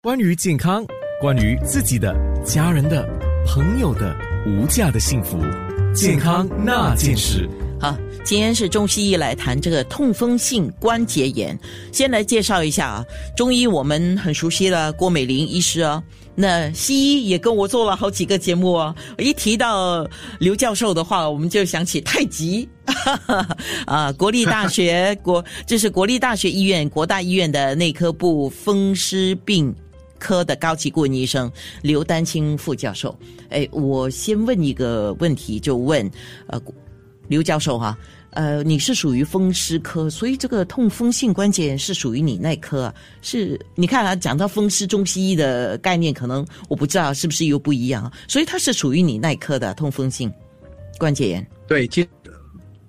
关于健康，关于自己的、家人的、朋友的无价的幸福，健康那件事。好，今天是中西医来谈这个痛风性关节炎。先来介绍一下啊，中医我们很熟悉了，郭美玲医师哦。那西医也跟我做了好几个节目哦。一提到刘教授的话，我们就想起太极 啊，国立大学国，这是国立大学医院国大医院的内科部风湿病科的高级顾问医生刘丹青副教授。哎，我先问一个问题，就问呃刘教授哈。呃，你是属于风湿科，所以这个痛风性关节炎是属于你那科啊？是，你看啊，讲到风湿，中西医的概念可能我不知道是不是又不一样，所以它是属于你那科的痛风性关节炎。对，其实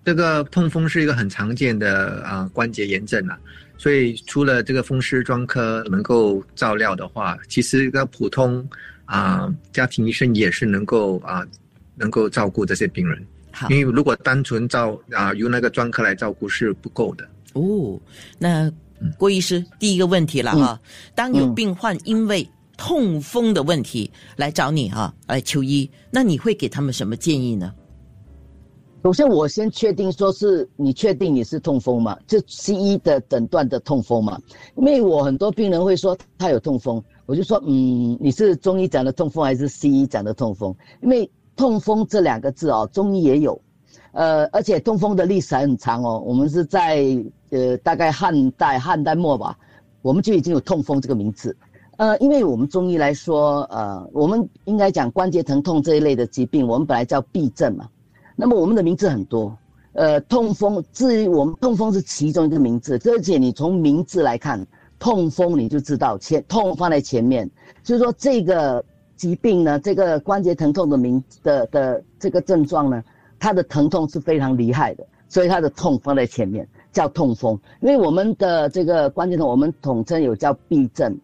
这个痛风是一个很常见的啊关节炎症啊，所以除了这个风湿专科能够照料的话，其实一个普通啊家庭医生也是能够啊能够照顾这些病人。好因为如果单纯照啊由那个专科来照顾是不够的哦。那郭医师第一个问题了哈，当有病患因为痛风的问题来找你哈来求医，那你会给他们什么建议呢？首先我先确定说是你确定你是痛风吗？就西医的诊断的痛风嘛？因为我很多病人会说他有痛风，我就说嗯你是中医讲的痛风还是西医讲的痛风？因为痛风这两个字哦，中医也有，呃，而且痛风的历史很长哦。我们是在呃大概汉代汉代末吧，我们就已经有痛风这个名字。呃，因为我们中医来说，呃，我们应该讲关节疼痛这一类的疾病，我们本来叫痹症嘛。那么我们的名字很多，呃，痛风至于我们痛风是其中一个名字，而且你从名字来看，痛风你就知道前痛放在前面，就是说这个。疾病呢，这个关节疼痛的名的的这个症状呢，它的疼痛是非常厉害的，所以它的痛放在前面叫痛风。因为我们的这个关节痛，我们统称有叫痹症，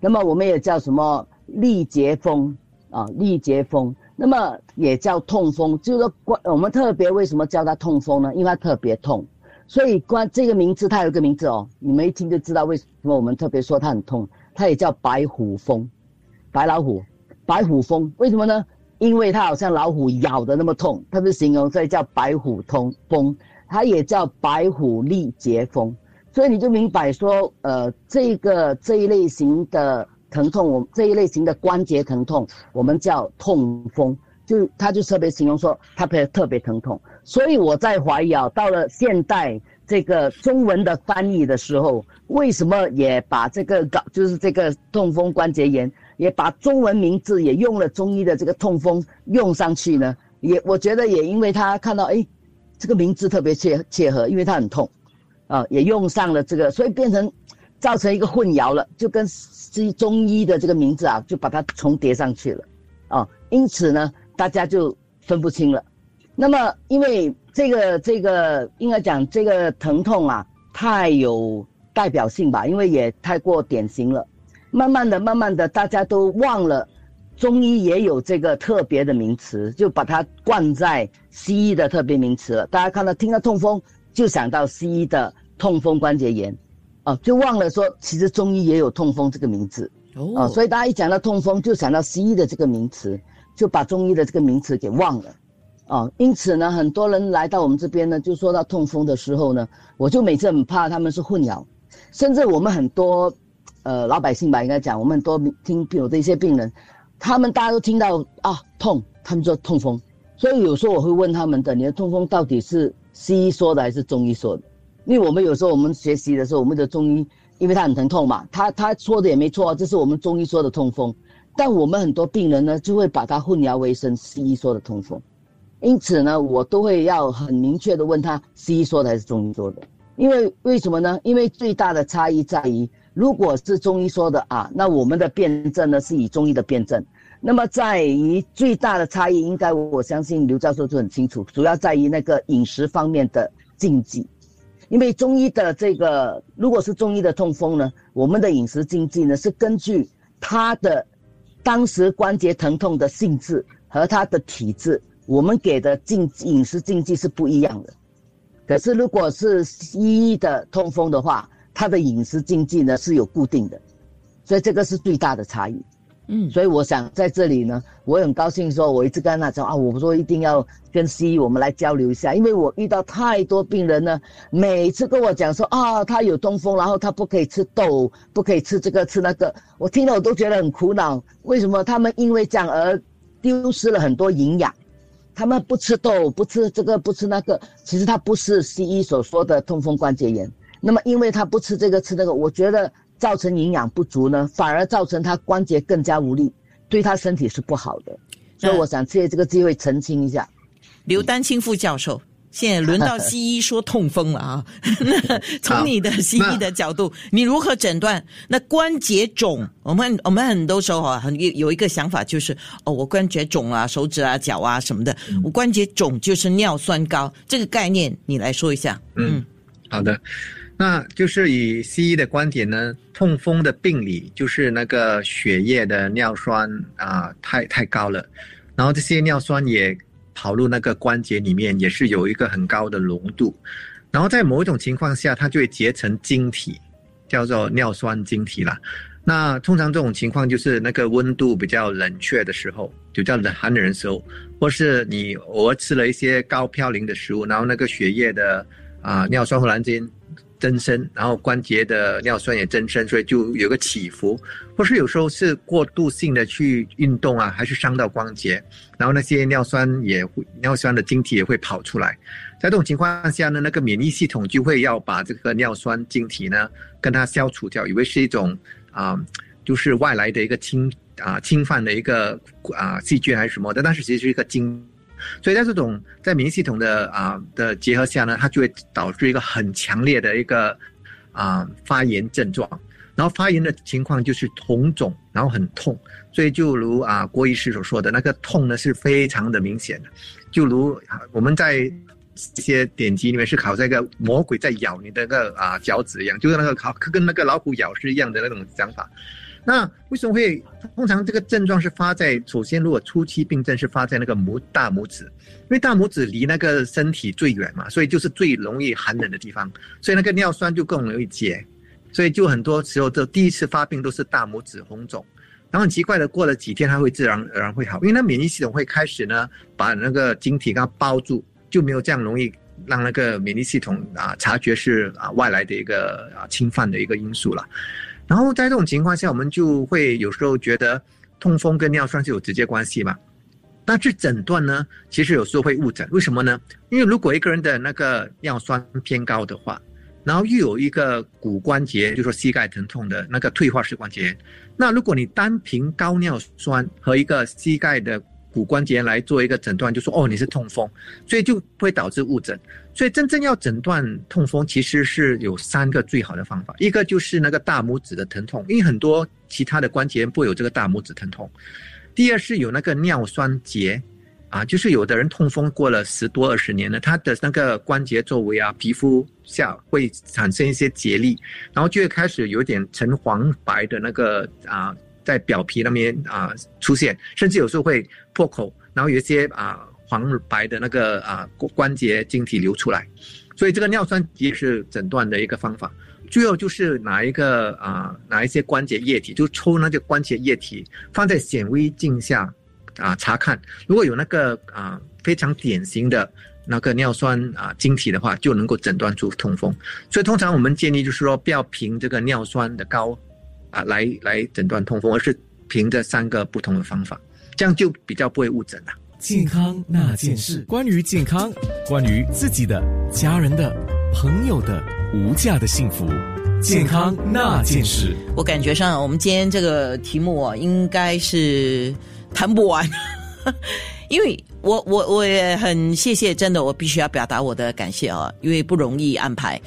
那么我们也叫什么力竭风啊，力竭风，那么也叫痛风。就是说关我们特别为什么叫它痛风呢？因为它特别痛，所以关这个名字它有一个名字哦，你们一听就知道为什么我们特别说它很痛，它也叫白虎风，白老虎。白虎风为什么呢？因为它好像老虎咬的那么痛，它是形容，所以叫白虎痛风。它也叫白虎力竭风，所以你就明白说，呃，这个这一类型的疼痛，我这一类型的关节疼痛，我们叫痛风，就它就特别形容说它特别特别疼痛。所以我在怀疑啊，到了现代这个中文的翻译的时候，为什么也把这个搞就是这个痛风关节炎？也把中文名字也用了中医的这个痛风用上去呢，也我觉得也因为他看到哎，这个名字特别切切合，因为他很痛，啊，也用上了这个，所以变成造成一个混淆了，就跟西中医的这个名字啊，就把它重叠上去了，啊，因此呢，大家就分不清了。那么因为这个这个应该讲这个疼痛啊，太有代表性吧，因为也太过典型了。慢慢的，慢慢的，大家都忘了，中医也有这个特别的名词，就把它冠在西医的特别名词了。大家看到听到痛风，就想到西医的痛风关节炎，哦，就忘了说其实中医也有痛风这个名字哦。所以大家一讲到痛风，就想到西医的这个名词，就把中医的这个名词给忘了，哦。因此呢，很多人来到我们这边呢，就说到痛风的时候呢，我就每次很怕他们是混淆，甚至我们很多。呃，老百姓吧，应该讲，我们很多听有的一些病人，他们大家都听到啊痛，他们说痛风，所以有时候我会问他们的，你的痛风到底是西医说的还是中医说的？因为我们有时候我们学习的时候，我们的中医，因为他很疼痛嘛，他他说的也没错，这是我们中医说的痛风，但我们很多病人呢，就会把它混淆为成西医说的痛风，因此呢，我都会要很明确的问他，西医说的还是中医说的？因为为什么呢？因为最大的差异在于。如果是中医说的啊，那我们的辩证呢是以中医的辩证。那么在于最大的差异，应该我相信刘教授就很清楚，主要在于那个饮食方面的禁忌。因为中医的这个，如果是中医的痛风呢，我们的饮食禁忌呢是根据他的当时关节疼痛的性质和他的体质，我们给的禁饮食禁忌是不一样的。可是如果是西医的痛风的话，他的饮食禁忌呢是有固定的，所以这个是最大的差异。嗯，所以我想在这里呢，我很高兴说，我一直跟他讲啊，我说一定要跟西医我们来交流一下，因为我遇到太多病人呢，每次跟我讲说啊，他有痛风，然后他不可以吃豆，不可以吃这个吃那个，我听了我都觉得很苦恼。为什么他们因为这样而丢失了很多营养？他们不吃豆，不吃这个，不吃那个，其实他不是西医所说的痛风关节炎。那么因为他不吃这个吃那个，我觉得。造成营养不足呢，反而造成他关节更加无力，对他身体是不好的。所以我想借这个机会澄清一下。刘丹青副教授，现在轮到西医说痛风了啊。那从你的西医的角度，你如何诊断那关节肿？我们我们很多时候啊，很有有一个想法就是，哦，我关节肿啊，手指啊、脚啊什么的，我关节肿就是尿酸高。这个概念你来说一下。嗯，好的。那就是以西医的观点呢，痛风的病理就是那个血液的尿酸啊太太高了，然后这些尿酸也跑入那个关节里面，也是有一个很高的浓度，然后在某一种情况下，它就会结成晶体，叫做尿酸晶体了。那通常这种情况就是那个温度比较冷却的时候，就叫冷寒冷的时候，或是你偶尔吃了一些高嘌呤的食物，然后那个血液的啊尿酸忽然间。增生，然后关节的尿酸也增生，所以就有个起伏，或是有时候是过度性的去运动啊，还是伤到关节，然后那些尿酸也会尿酸的晶体也会跑出来，在这种情况下呢，那个免疫系统就会要把这个尿酸晶体呢跟它消除掉，以为是一种啊，就是外来的一个侵啊侵犯的一个啊细菌还是什么但，但是其实是一个晶。所以在这种在免疫系统的啊的结合下呢，它就会导致一个很强烈的一个啊发炎症状，然后发炎的情况就是红肿，然后很痛。所以就如啊郭医师所说的那个痛呢是非常的明显的，就如我们在一些典籍里面是考这个魔鬼在咬你的那个啊脚趾一样，就是那个考跟那个老虎咬是一样的那种想法。那为什么会通常这个症状是发在首先，如果初期病症是发在那个拇大拇指，因为大拇指离那个身体最远嘛，所以就是最容易寒冷的地方，所以那个尿酸就更容易结，所以就很多时候都第一次发病都是大拇指红肿，然后很奇怪的过了几天它会自然而然会好，因为那免疫系统会开始呢把那个晶体给它包住，就没有这样容易让那个免疫系统啊察觉是啊外来的一个啊侵犯的一个因素了。然后在这种情况下，我们就会有时候觉得痛风跟尿酸是有直接关系嘛？那这诊断呢，其实有时候会误诊。为什么呢？因为如果一个人的那个尿酸偏高的话，然后又有一个骨关节，就说膝盖疼痛的那个退化式关节，那如果你单凭高尿酸和一个膝盖的骨关节来做一个诊断，就说哦你是痛风，所以就会导致误诊。所以真正要诊断痛风，其实是有三个最好的方法。一个就是那个大拇指的疼痛，因为很多其他的关节不会有这个大拇指疼痛。第二是有那个尿酸结，啊，就是有的人痛风过了十多二十年了，他的那个关节周围啊、皮肤下会产生一些结粒，然后就会开始有点橙黄白的那个啊。在表皮那边啊出现，甚至有时候会破口，然后有一些啊黄白的那个啊关节晶体流出来，所以这个尿酸也是诊断的一个方法。最后就是拿一个啊拿一些关节液体，就抽那个关节液体放在显微镜下啊查看，如果有那个啊非常典型的那个尿酸啊晶体的话，就能够诊断出痛风。所以通常我们建议就是说不要凭这个尿酸的高。啊，来来诊断痛风，而是凭着三个不同的方法，这样就比较不会误诊了。健康那件事，关于健康，关于自己的、家人的、朋友的无价的幸福，健康那件事。我感觉上，我们今天这个题目啊，应该是谈不完，因为我我我也很谢谢，真的，我必须要表达我的感谢啊，因为不容易安排。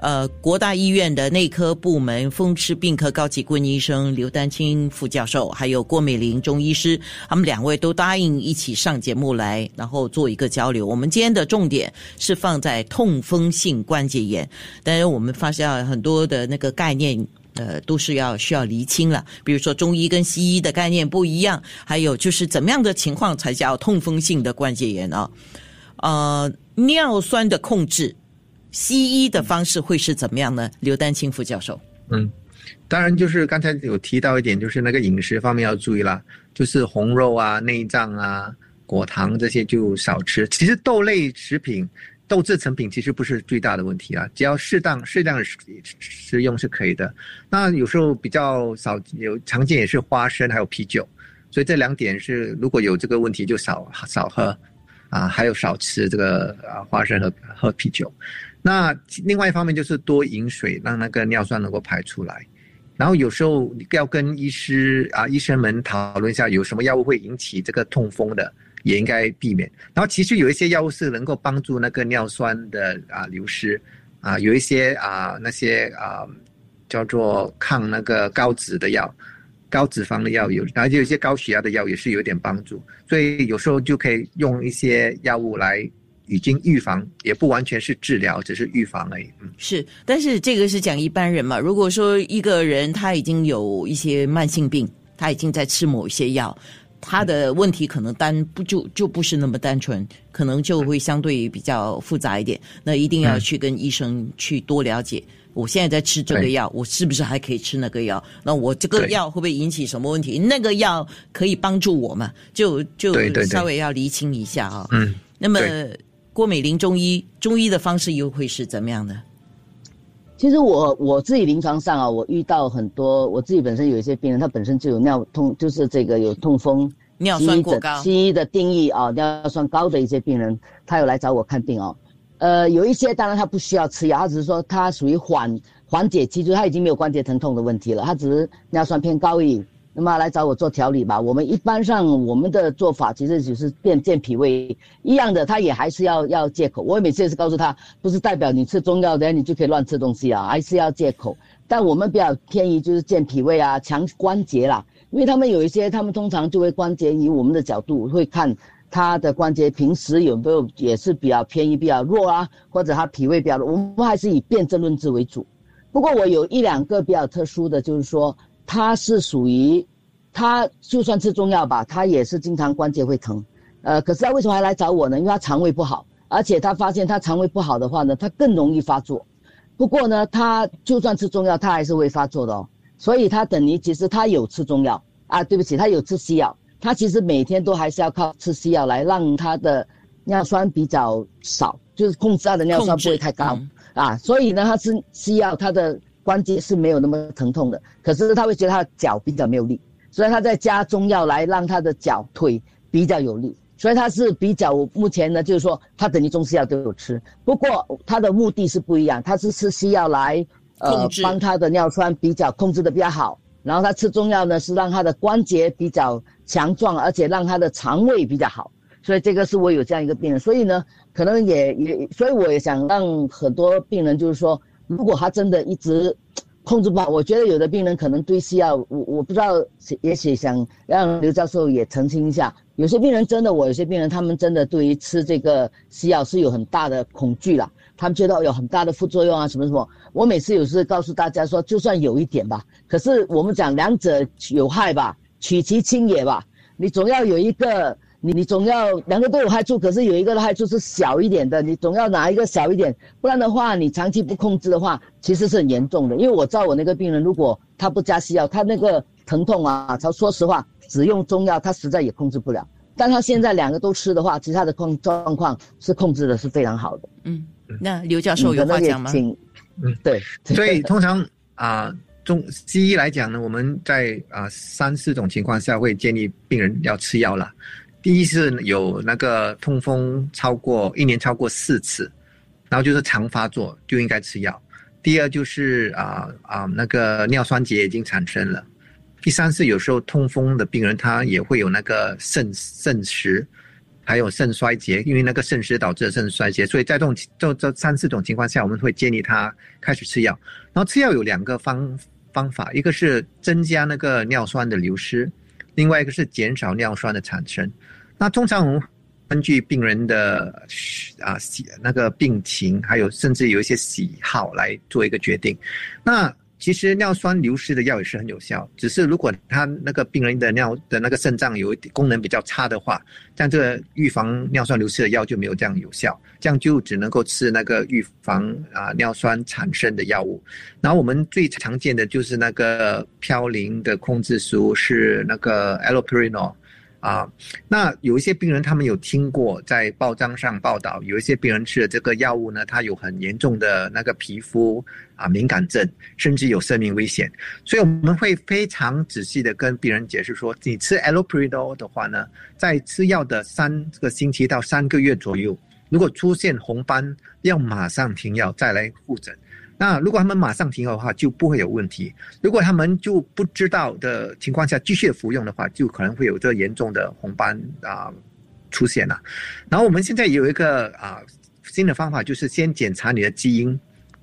呃，国大医院的内科部门风湿病科高级顾问医生刘丹青副教授，还有郭美玲中医师，他们两位都答应一起上节目来，然后做一个交流。我们今天的重点是放在痛风性关节炎，但是我们发现很多的那个概念，呃，都是要需要厘清了。比如说中医跟西医的概念不一样，还有就是怎么样的情况才叫痛风性的关节炎啊？呃，尿酸的控制。西医的方式会是怎么样呢？刘丹青副教授，嗯，当然就是刚才有提到一点，就是那个饮食方面要注意啦，就是红肉啊、内脏啊、果糖这些就少吃。其实豆类食品、豆制成品其实不是最大的问题啊，只要适当适当食食用是可以的。那有时候比较少有常见也是花生还有啤酒，所以这两点是如果有这个问题就少少喝。啊，还有少吃这个啊花生和喝啤酒，那另外一方面就是多饮水，让那个尿酸能够排出来。然后有时候要跟医师啊医生们讨论一下，有什么药物会引起这个痛风的，也应该避免。然后其实有一些药物是能够帮助那个尿酸的啊流失，啊有一些啊那些啊叫做抗那个高脂的药。高脂肪的药有，然后就有一些高血压的药也是有点帮助，所以有时候就可以用一些药物来已经预防，也不完全是治疗，只是预防而已。嗯，是，但是这个是讲一般人嘛。如果说一个人他已经有一些慢性病，他已经在吃某一些药，他的问题可能单不就就不是那么单纯，可能就会相对比较复杂一点。那一定要去跟医生去多了解。我现在在吃这个药，我是不是还可以吃那个药？那我这个药会不会引起什么问题？那个药可以帮助我吗？就就稍微要厘清一下啊。嗯。那么郭美玲中医中医的方式又会是怎么样的？其实我我自己临床上啊，我遇到很多，我自己本身有一些病人，他本身就有尿痛，就是这个有痛风，尿酸过高。西医的定义啊，尿酸高的一些病人，他有来找我看病哦。呃，有一些当然他不需要吃药，他只是说他属于缓缓解期，就是他已经没有关节疼痛的问题了，他只是尿酸偏高而已。那么来找我做调理吧。我们一般上我们的做法其实只是健健脾胃一样的，他也还是要要戒口。我每次也是告诉他，不是代表你吃中药的你就可以乱吃东西啊，还是要戒口。但我们比较偏于就是健脾胃啊，强关节啦，因为他们有一些，他们通常就会关节以我们的角度会看。他的关节平时有没有也是比较偏移、比较弱啊，或者他脾胃比较弱，我们还是以辨证论治为主。不过我有一两个比较特殊的就是说，他是属于，他就算吃中药吧，他也是经常关节会疼。呃，可是他为什么还来找我呢？因为他肠胃不好，而且他发现他肠胃不好的话呢，他更容易发作。不过呢，他就算吃中药，他还是会发作的哦。所以他等于其实他有吃中药啊，对不起，他有吃西药。他其实每天都还是要靠吃西药来让他的尿酸比较少，就是控制他的尿酸不会太高啊。所以呢，他吃西药，他的关节是没有那么疼痛的。可是他会觉得他的脚比较没有力，所以他在加中药来让他的脚腿比较有力。所以他是比较目前呢，就是说他等于中西药都有吃，不过他的目的是不一样，他是吃西药来呃帮他的尿酸比较控制的比较好。然后他吃中药呢，是让他的关节比较强壮，而且让他的肠胃比较好。所以这个是我有这样一个病人，所以呢，可能也也，所以我也想让很多病人就是说，如果他真的一直 控制不好，我觉得有的病人可能对西药，我我不知道，也许想让刘教授也澄清一下，有些病人真的，我有些病人他们真的对于吃这个西药是有很大的恐惧了。他们觉得有很大的副作用啊，什么什么。我每次有时告诉大家说，就算有一点吧，可是我们讲两者有害吧，取其轻也吧。你总要有一个，你你总要两个都有害处，可是有一个的害处是小一点的，你总要拿一个小一点，不然的话，你长期不控制的话，其实是很严重的。因为我照我那个病人，如果他不加西药，他那个疼痛啊，他说实话，只用中药他实在也控制不了。但他现在两个都吃的话，其他的控状况是控制的是非常好的。嗯。那刘教授有话讲吗？嗯，对。所以通常啊，中西医来讲呢，我们在啊三四种情况下会建议病人要吃药了。第一是有那个痛风超过一年超过四次，然后就是常发作就应该吃药。第二就是啊啊那个尿酸结已经产生了。第三是有时候痛风的病人他也会有那个肾肾石。还有肾衰竭，因为那个肾石导致的肾衰竭，所以在这种这这三四种情况下，我们会建议他开始吃药。然后吃药有两个方方法，一个是增加那个尿酸的流失，另外一个是减少尿酸的产生。那通常我们根据病人的啊那个病情，还有甚至有一些喜好来做一个决定。那其实尿酸流失的药也是很有效，只是如果他那个病人的尿的那个肾脏有功能比较差的话，像这个预防尿酸流失的药就没有这样有效，这样就只能够吃那个预防啊尿酸产生的药物。然后我们最常见的就是那个嘌呤的控制食物是那个 allopurinol。啊，那有一些病人，他们有听过在报章上报道，有一些病人吃了这个药物呢，他有很严重的那个皮肤啊敏感症，甚至有生命危险。所以我们会非常仔细的跟病人解释说，你吃 allopurinol 的话呢，在吃药的三个星期到三个月左右，如果出现红斑，要马上停药再来复诊。那如果他们马上停药的话，就不会有问题。如果他们就不知道的情况下继续服用的话，就可能会有这严重的红斑啊出现了。然后我们现在有一个啊新的方法，就是先检查你的基因。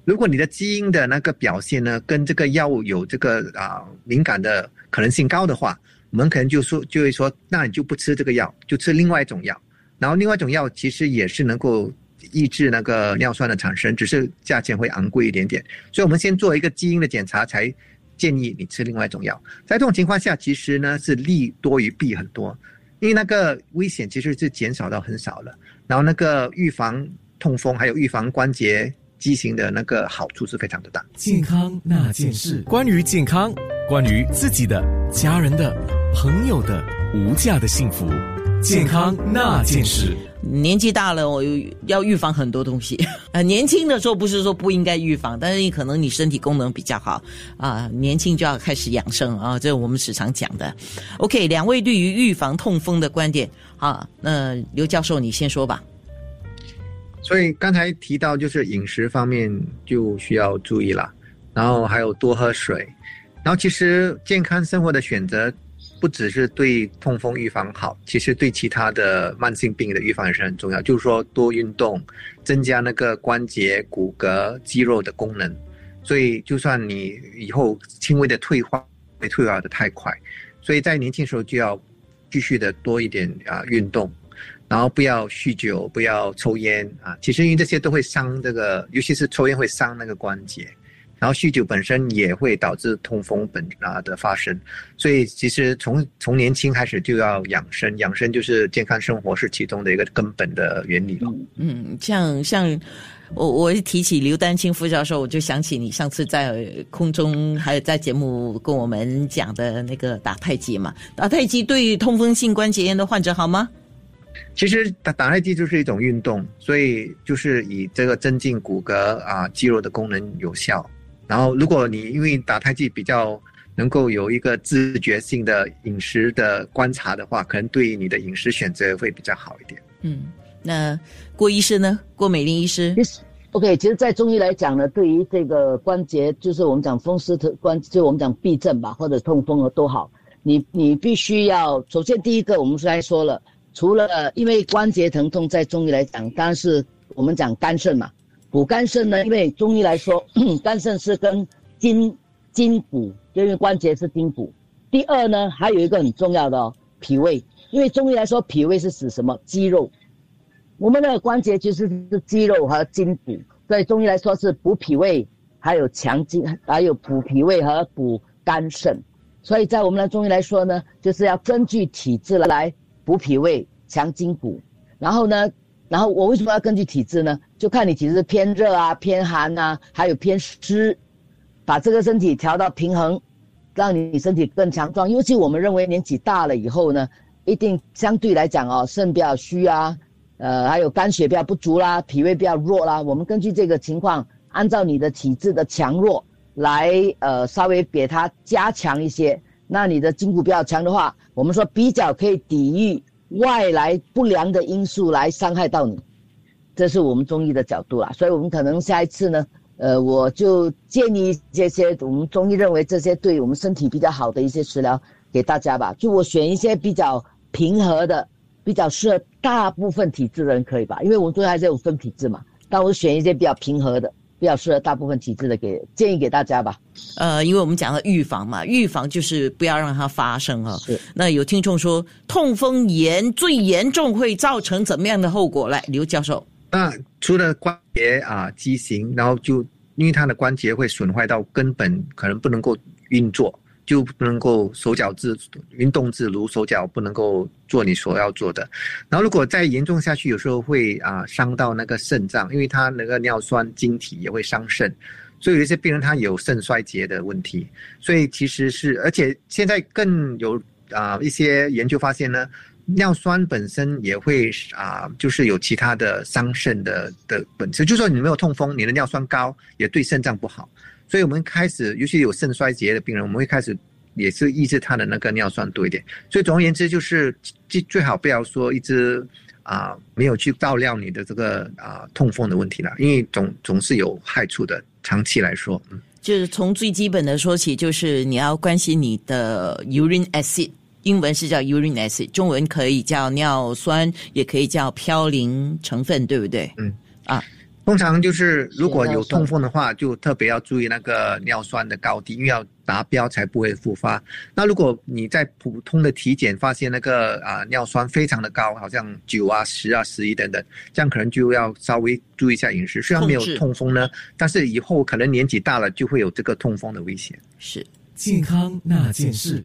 如果你的基因的那个表现呢，跟这个药物有这个啊敏感的可能性高的话，我们可能就说就会说，那你就不吃这个药，就吃另外一种药。然后另外一种药其实也是能够。抑制那个尿酸的产生，只是价钱会昂贵一点点，所以我们先做一个基因的检查，才建议你吃另外一种药。在这种情况下，其实呢是利多于弊很多，因为那个危险其实是减少到很少了，然后那个预防痛风还有预防关节畸形的那个好处是非常的大。健康那件事，关于健康，关于自己的、家人的、朋友的无价的幸福，健康那件事。年纪大了，我要预防很多东西。啊，年轻的时候不是说不应该预防，但是可能你身体功能比较好啊，年轻就要开始养生啊，这是我们时常讲的。OK，两位对于预防痛风的观点啊，那刘教授你先说吧。所以刚才提到就是饮食方面就需要注意了，然后还有多喝水，然后其实健康生活的选择。不只是对痛风预防好，其实对其他的慢性病的预防也是很重要。就是说多运动，增加那个关节、骨骼、肌肉的功能。所以就算你以后轻微的退化，会退化的太快。所以在年轻时候就要继续的多一点啊运动，然后不要酗酒，不要抽烟啊。其实因为这些都会伤这个，尤其是抽烟会伤那个关节。然后酗酒本身也会导致痛风本啊的发生，所以其实从从年轻开始就要养生，养生就是健康生活是其中的一个根本的原理了。嗯，像像我我一提起刘丹青副教授，我就想起你上次在空中还有在节目跟我们讲的那个打太极嘛，打太极对痛风性关节炎的患者好吗？其实打打太极就是一种运动，所以就是以这个增进骨骼啊肌肉的功能有效。然后，如果你因为打太极比较能够有一个自觉性的饮食的观察的话，可能对于你的饮食选择会比较好一点。嗯，那郭医师呢？郭美玲医师，OK，其实，在中医来讲呢，对于这个关节，就是我们讲风湿的关，就我们讲痹症吧，或者痛风啊都好，你你必须要首先第一个，我们刚才说了，除了因为关节疼痛，在中医来讲，当然是我们讲肝肾嘛。补肝肾呢？因为中医来说，肝肾是跟筋筋骨，因为关节是筋骨。第二呢，还有一个很重要的，脾胃。因为中医来说，脾胃是指什么？肌肉。我们的关节其实是肌肉和筋骨，所以中医来说是补脾胃，还有强筋，还有补脾胃和补肝肾。所以在我们的中医来说呢，就是要根据体质来补脾胃、强筋骨。然后呢？然后我为什么要根据体质呢？就看你体质偏热啊、偏寒啊，还有偏湿，把这个身体调到平衡，让你身体更强壮。尤其我们认为年纪大了以后呢，一定相对来讲哦，肾比较虚啊，呃，还有肝血比较不足啦，脾胃比较弱啦。我们根据这个情况，按照你的体质的强弱来，呃，稍微给它加强一些。那你的筋骨比较强的话，我们说比较可以抵御。外来不良的因素来伤害到你，这是我们中医的角度啦。所以，我们可能下一次呢，呃，我就建议这些我们中医认为这些对我们身体比较好的一些食疗给大家吧。就我选一些比较平和的，比较适合大部分体质的人，可以吧？因为我们中医还是有分体质嘛。但我选一些比较平和的。比较适合大部分体质的，给建议给大家吧。呃，因为我们讲了预防嘛，预防就是不要让它发生啊。是。那有听众说，痛风炎最严重会造成怎么样的后果？来，刘教授。那除了关节啊畸形，然后就因为它的关节会损坏到根本可能不能够运作，就不能够手脚自运动自如，手脚不能够做你所要做的。然后如果再严重下去，有时候会啊伤到那个肾脏，因为它那个尿酸晶体也会伤肾。所以有一些病人他有肾衰竭的问题，所以其实是，而且现在更有啊一些研究发现呢，尿酸本身也会啊，就是有其他的伤肾的的本质，就说你没有痛风，你的尿酸高也对肾脏不好。所以我们开始，尤其有肾衰竭的病人，我们会开始也是抑制他的那个尿酸多一点。所以总而言之，就是最最好不要说一直。啊，没有去照料你的这个啊痛风的问题了，因为总总是有害处的，长期来说，嗯，就是从最基本的说起，就是你要关心你的 urine acid，英文是叫 urine acid，中文可以叫尿酸，也可以叫嘌呤成分，对不对？嗯，啊。通常就是如果有痛风的话，就特别要注意那个尿酸的高低，因为要达标才不会复发。那如果你在普通的体检发现那个啊尿酸非常的高，好像九啊、十啊、十一等等，这样可能就要稍微注意一下饮食。虽然没有痛风呢，但是以后可能年纪大了就会有这个痛风的危险。是健康那件事。